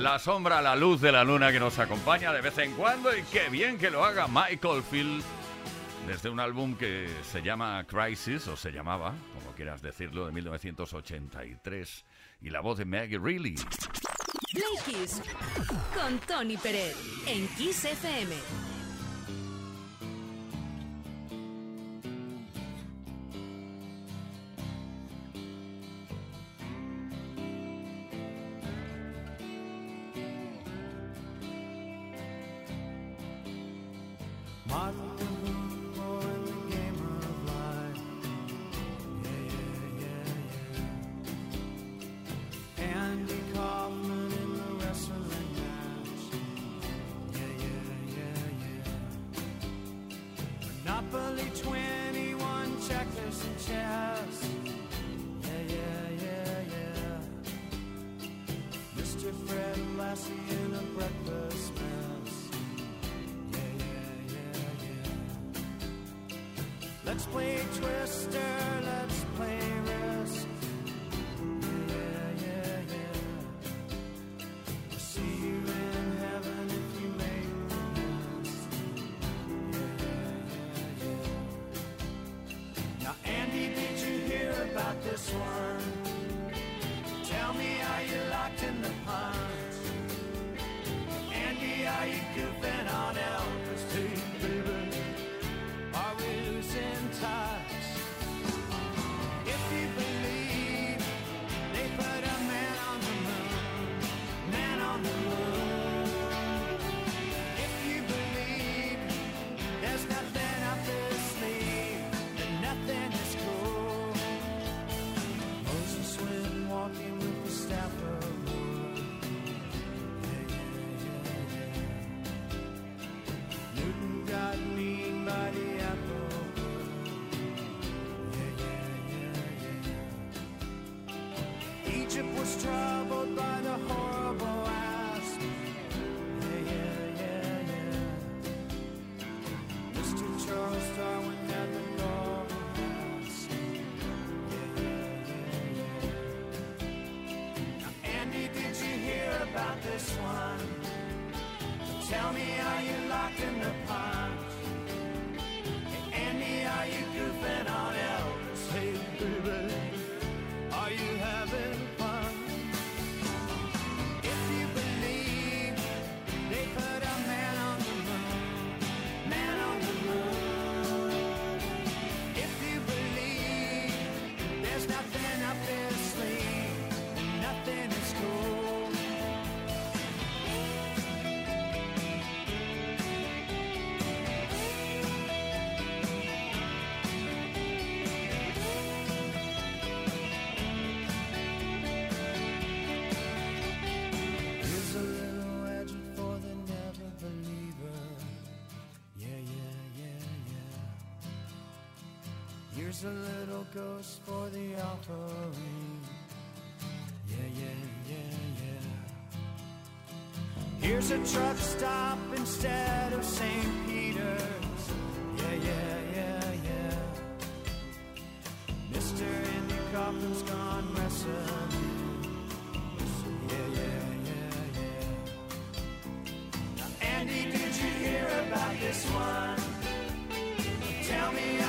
La sombra, la luz de la luna que nos acompaña de vez en cuando y qué bien que lo haga Michael Field desde un álbum que se llama Crisis, o se llamaba, como quieras decirlo, de 1983, y la voz de Maggie Reilly. Play Kiss con Tony Pérez en Kiss FM. Monopoly 21, checkers and chess. Yeah, yeah, yeah, yeah. Mr. Fred Lassie in a breakfast mess. Yeah, yeah, yeah, yeah. Let's play Twister. Tell me, are you locked in the A little ghost for the offering. Yeah, yeah, yeah, yeah. Here's a truck stop instead of St. Peter's. Yeah, yeah, yeah, yeah. Mr. Andy Kaufman's gone wrestling. Yeah, yeah, yeah, yeah. Now, Andy, did you hear about this one? Tell me,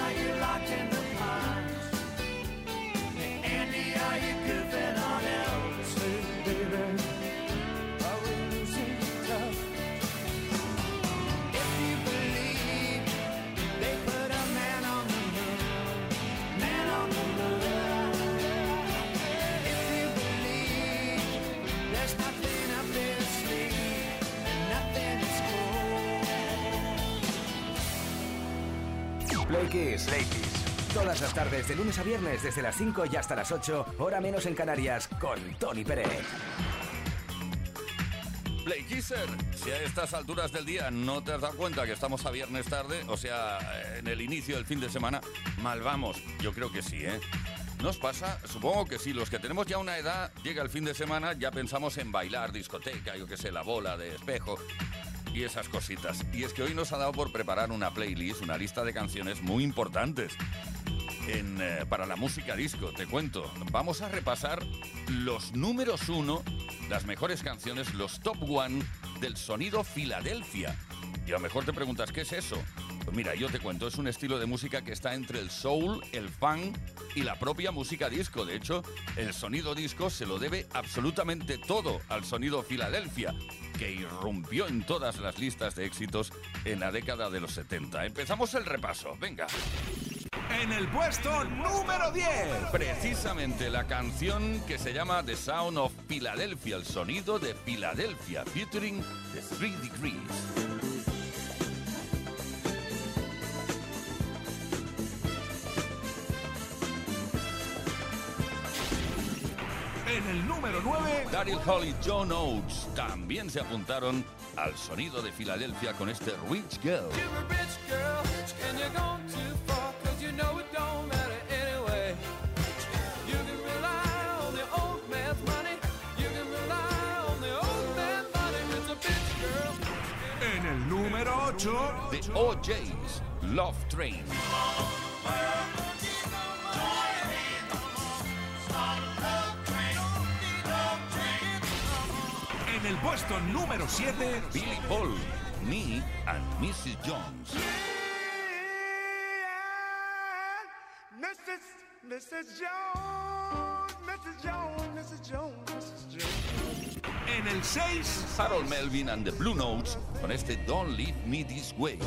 Las tardes, de lunes a viernes, desde las 5 y hasta las 8, hora menos en Canarias, con Tony Pérez. Play Kisser, si a estas alturas del día no te has dado cuenta que estamos a viernes tarde, o sea, en el inicio del fin de semana, mal vamos. Yo creo que sí, ¿eh? ¿Nos pasa? Supongo que sí. Los que tenemos ya una edad, llega el fin de semana, ya pensamos en bailar, discoteca, yo qué sé, la bola de espejo y esas cositas. Y es que hoy nos ha dado por preparar una playlist, una lista de canciones muy importantes en, eh, para la música disco. Te cuento, vamos a repasar los números uno, las mejores canciones, los top one del sonido Filadelfia. Y a lo mejor te preguntas, ¿qué es eso? Pues mira, yo te cuento, es un estilo de música que está entre el soul, el funk y la propia música disco. De hecho, el sonido disco se lo debe absolutamente todo al sonido Filadelfia, que irrumpió en todas las listas de éxitos en la década de los 70. Empezamos el repaso, venga. En el puesto número 10. Precisamente la canción que se llama The Sound of Philadelphia, el sonido de Filadelfia, featuring The Three Degrees. En el número 9. Daryl Hall y John Oates también se apuntaron al sonido de Filadelfia con este Rich Girl. 8. The OJs, Love Train. En el puesto número 7. Billy Paul, Me and Mrs. Jones. Mrs. Mrs. Jones, Mrs. Jones, Mrs. Jones, Mrs. Jones. En el 6. Harold Melvin and the Blue Notes con este Don't Leave Me This Way.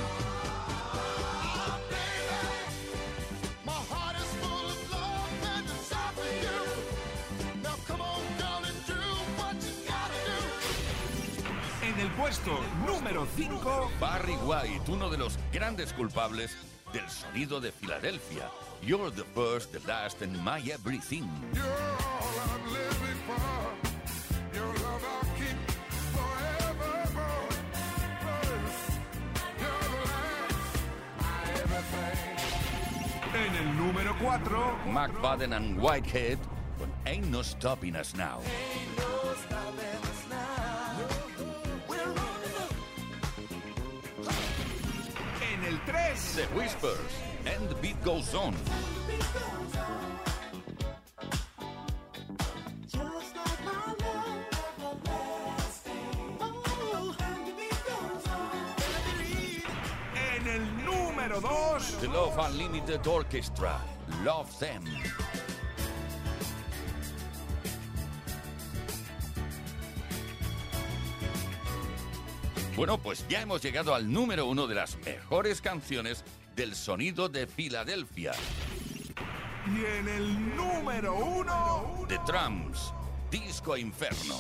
En el puesto número 5. Barry White, uno de los grandes culpables del sonido de Filadelfia. You're the first, the last, and my everything. 4, Mac Baden and Whitehead, con Ain't No Stopping Us Now. En el 3, The Whispers, And the Beat Goes On. En el número 2, The Love Unlimited Orchestra. Love Them. Bueno, pues ya hemos llegado al número uno de las mejores canciones del sonido de Filadelfia. Y en el número 1. The Trams. Disco Inferno.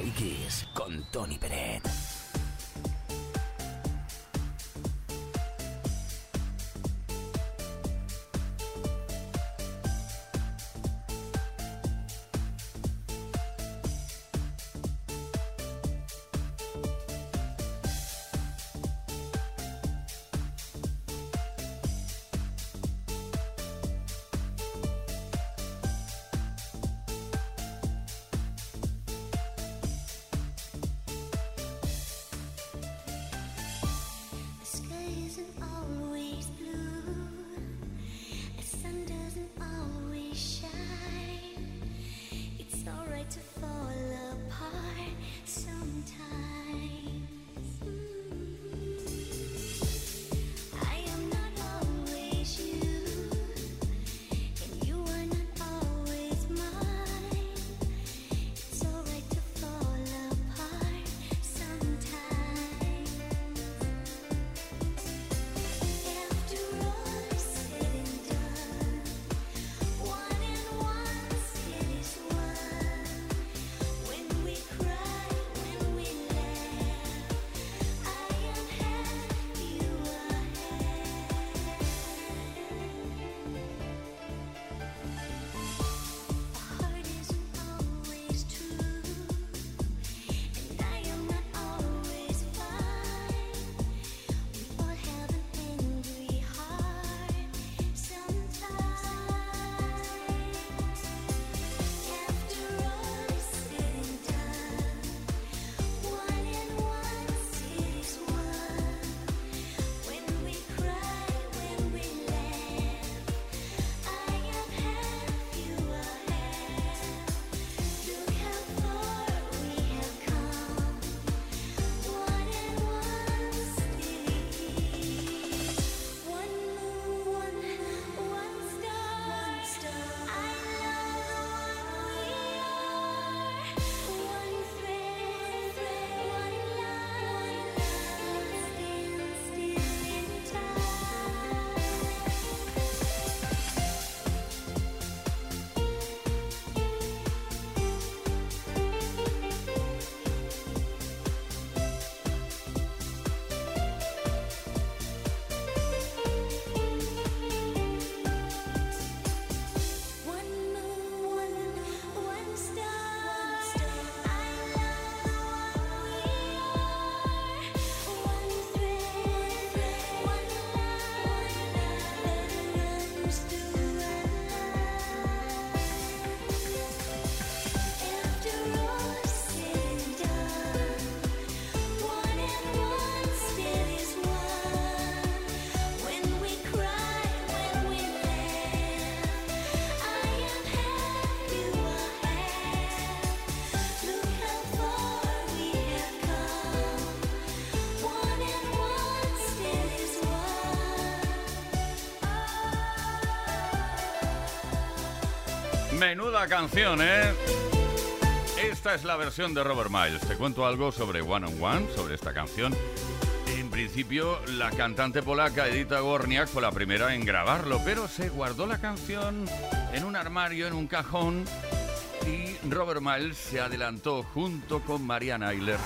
Play Kiss con Tony Peret. Menuda canción, ¿eh? Esta es la versión de Robert Miles. Te cuento algo sobre One on One, sobre esta canción. En principio, la cantante polaca Edita Gorniak fue la primera en grabarlo, pero se guardó la canción en un armario, en un cajón, y Robert Miles se adelantó junto con Marianne Ayler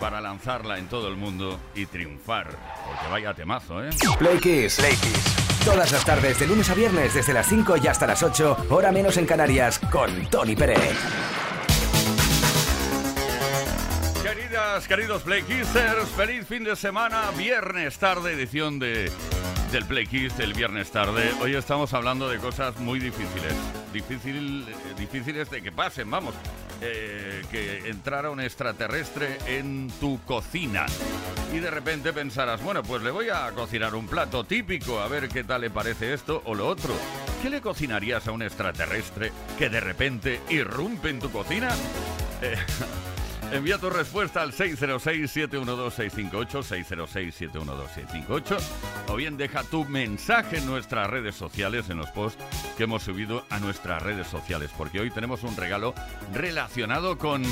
para lanzarla en todo el mundo y triunfar. Porque vaya temazo, ¿eh? Play Kiss. Play Kiss. Todas las tardes, de lunes a viernes, desde las 5 y hasta las 8, hora menos en Canarias, con Tony Pérez. Queridas, queridos Play feliz fin de semana, viernes tarde, edición de, del Play del viernes tarde. Hoy estamos hablando de cosas muy difíciles, difícil, eh, difíciles de que pasen, vamos. Eh, que entrara un extraterrestre en tu cocina y de repente pensarás, bueno, pues le voy a cocinar un plato típico, a ver qué tal le parece esto o lo otro. ¿Qué le cocinarías a un extraterrestre que de repente irrumpe en tu cocina? Eh, Envía tu respuesta al 606-712-658, 606-712-658, o bien deja tu mensaje en nuestras redes sociales, en los posts que hemos subido a nuestras redes sociales, porque hoy tenemos un regalo relacionado con,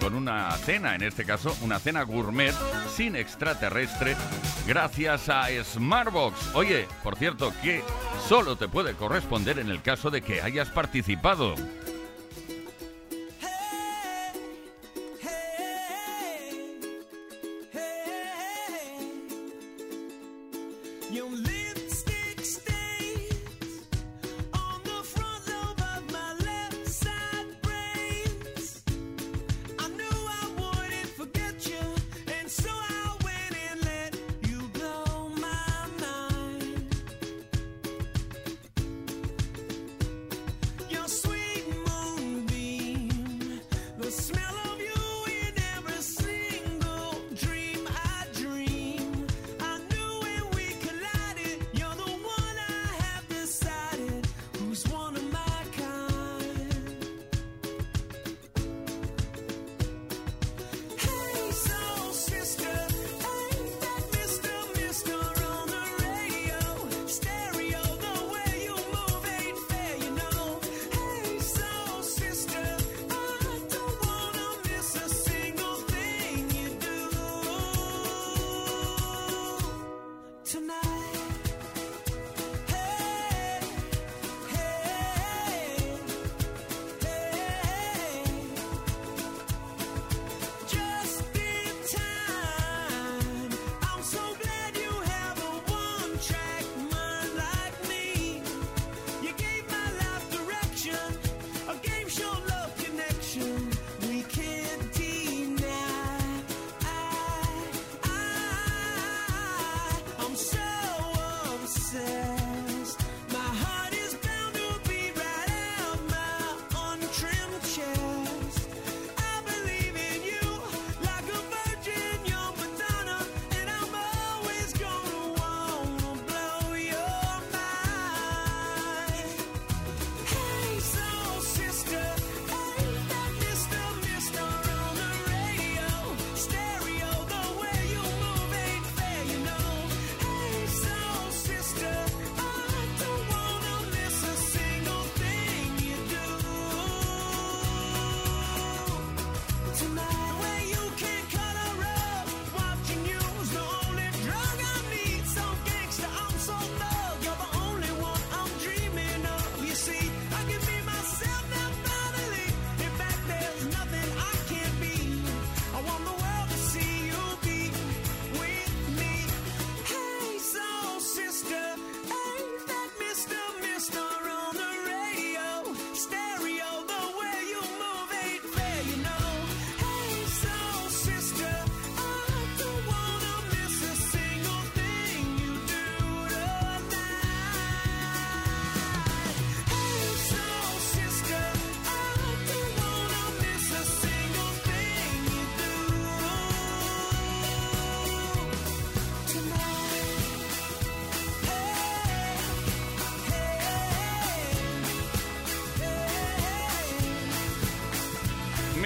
con una cena, en este caso una cena gourmet sin extraterrestre, gracias a Smartbox. Oye, por cierto, que solo te puede corresponder en el caso de que hayas participado. You live.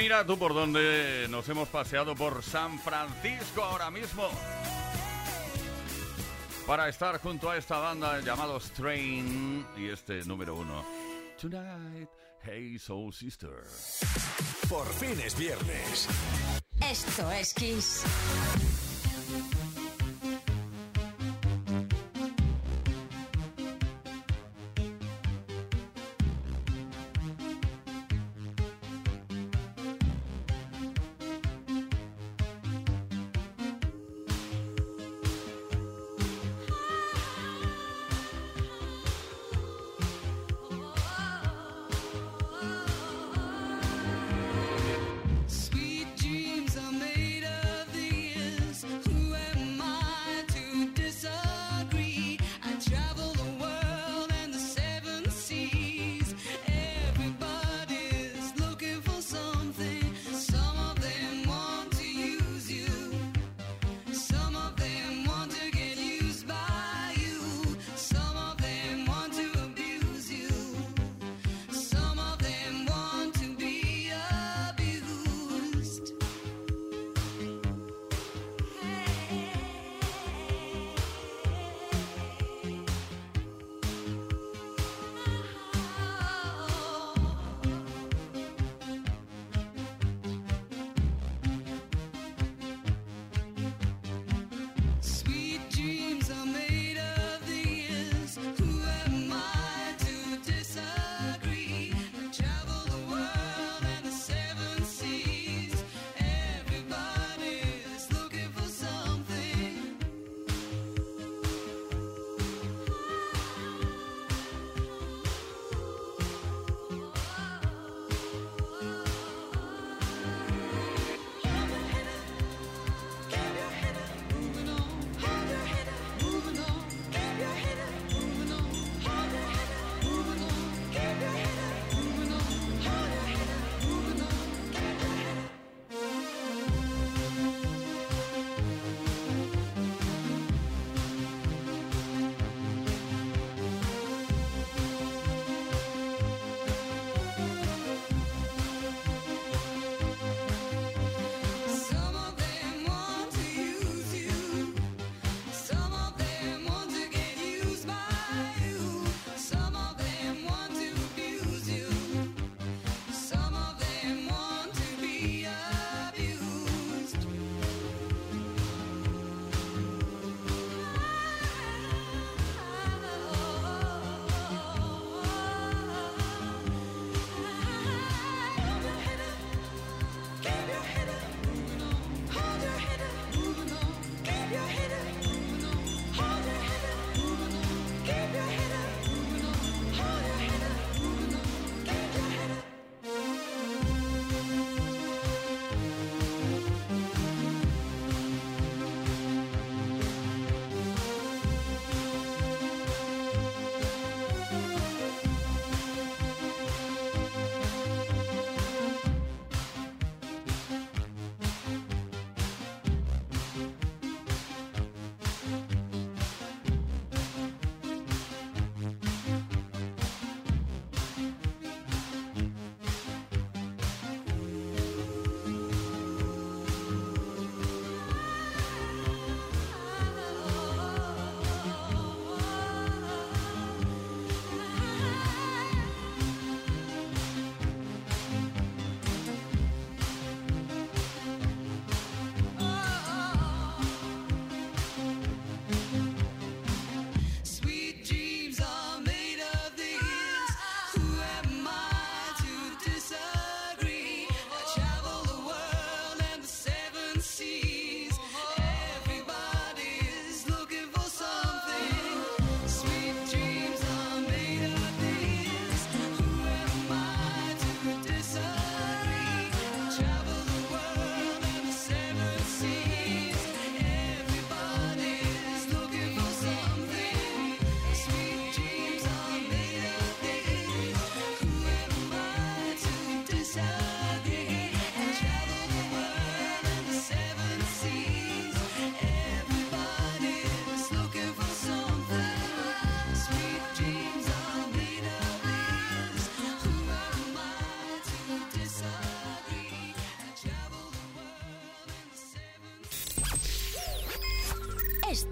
Mira tú por dónde nos hemos paseado por San Francisco ahora mismo. Para estar junto a esta banda llamado Strain y este número uno. Tonight, Hey Soul Sister. Por fin es viernes. Esto es Kiss.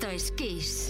Esto es Kiss.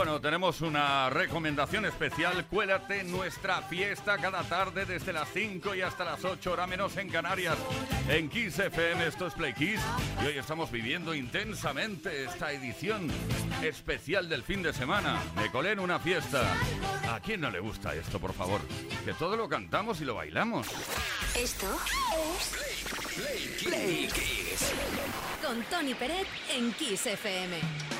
Bueno, tenemos una recomendación especial. Cuélate nuestra fiesta cada tarde desde las 5 y hasta las 8, hora menos en Canarias. En Kiss FM, esto es Play Kiss. Y hoy estamos viviendo intensamente esta edición especial del fin de semana. Me colé en una fiesta. ¿A quién no le gusta esto, por favor? Que todo lo cantamos y lo bailamos. Esto es Play Kiss. Con Tony Peret en Kiss FM.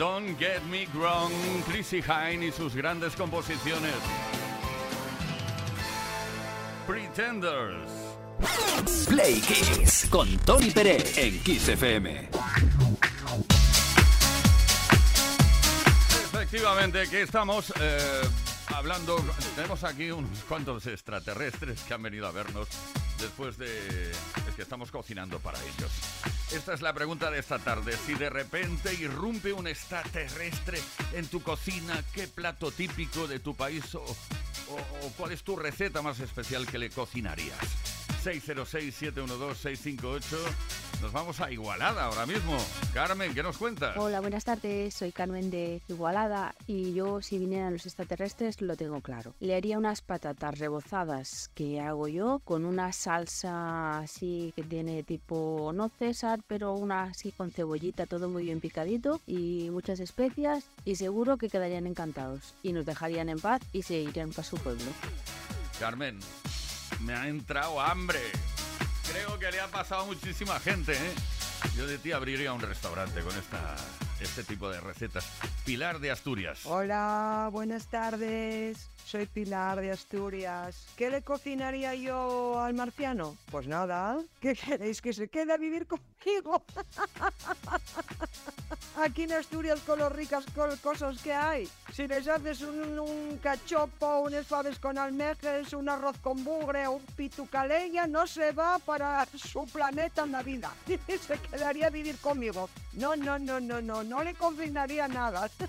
Don't Get Me Wrong, Chrissy Hine y sus grandes composiciones. Pretenders. Play Kiss con Tony Pérez en Kiss FM. Efectivamente, que estamos eh, hablando. Tenemos aquí unos cuantos extraterrestres que han venido a vernos después de. Es que estamos cocinando para ellos. Esta es la pregunta de esta tarde. Si de repente irrumpe un extraterrestre en tu cocina, ¿qué plato típico de tu país o, o- o cuál es tu receta más especial que le cocinarías? 606-712-658 Nos vamos a Igualada ahora mismo. Carmen, ¿qué nos cuentas? Hola, buenas tardes. Soy Carmen de Igualada y yo si vinieran los extraterrestres lo tengo claro. Le haría unas patatas rebozadas que hago yo con una salsa así que tiene tipo no César, pero una así con cebollita, todo muy bien picadito y muchas especias y seguro que quedarían encantados y nos dejarían en paz y se irían para su pueblo. Carmen, me ha entrado hambre. Creo que le ha pasado a muchísima gente, ¿eh? Yo de ti abriría un restaurante con esta, este tipo de recetas. Pilar de Asturias. Hola, buenas tardes. Soy Pilar de Asturias. ¿Qué le cocinaría yo al marciano? Pues nada. ¿Qué queréis? ¿Que se quede a vivir conmigo? Aquí en Asturias con las ricas cosas que hay. Si les haces un, un cachopo, unas faves con almejes, un arroz con bugre un pitucaleña, no se va para su planeta en la vida. se quedaría a vivir conmigo. No, no, no, no, no, no le cocinaría nada.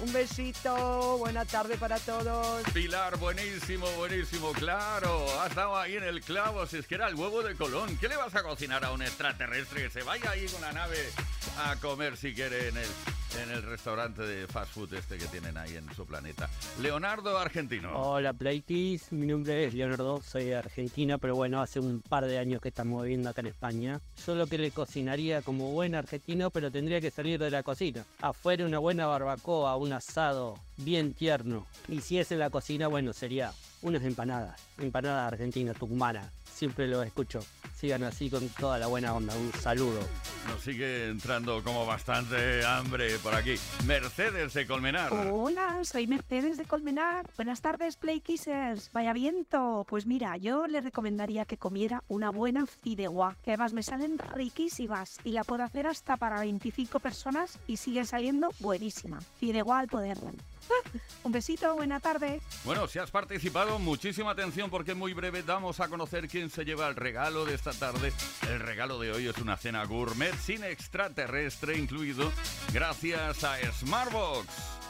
un besito, buena tarde para todos. Pilar, buenísimo, buenísimo, claro. Has dado ahí en el clavo, si es que era el huevo de Colón. ¿Qué le vas a cocinar a un extraterrestre que se vaya ahí con una nave a comer si quiere en el, en el restaurante de fast food este que tienen ahí en su planeta? Leonardo Argentino. Hola Playkiss, mi nombre es Leonardo, soy de Argentina, pero bueno, hace un par de años que estamos viviendo acá en España. Solo que le cocinaría como buen argentino, pero tendría que salir de la cocina. Afuera una buena barbacoa, un asado bien tierno. Y si es en la cocina, bueno, sería unas empanadas, empanadas argentinas, tucumana. Siempre lo escucho. Sigan así con toda la buena onda. Un saludo. Nos sigue entrando como bastante hambre por aquí. Mercedes de Colmenar. Hola, soy Mercedes de Colmenar. Buenas tardes, Play Kissers. Vaya viento. Pues mira, yo le recomendaría que comiera una buena fideuá, que además me salen riquísimas y la puedo hacer hasta para 25 personas y sigue saliendo buenísima. Fideuá al poder. Un besito, buena tarde. Bueno, si has participado, muchísima atención porque muy breve damos a conocer quién se lleva el regalo de esta tarde. El regalo de hoy es una cena gourmet sin extraterrestre incluido, gracias a Smartbox.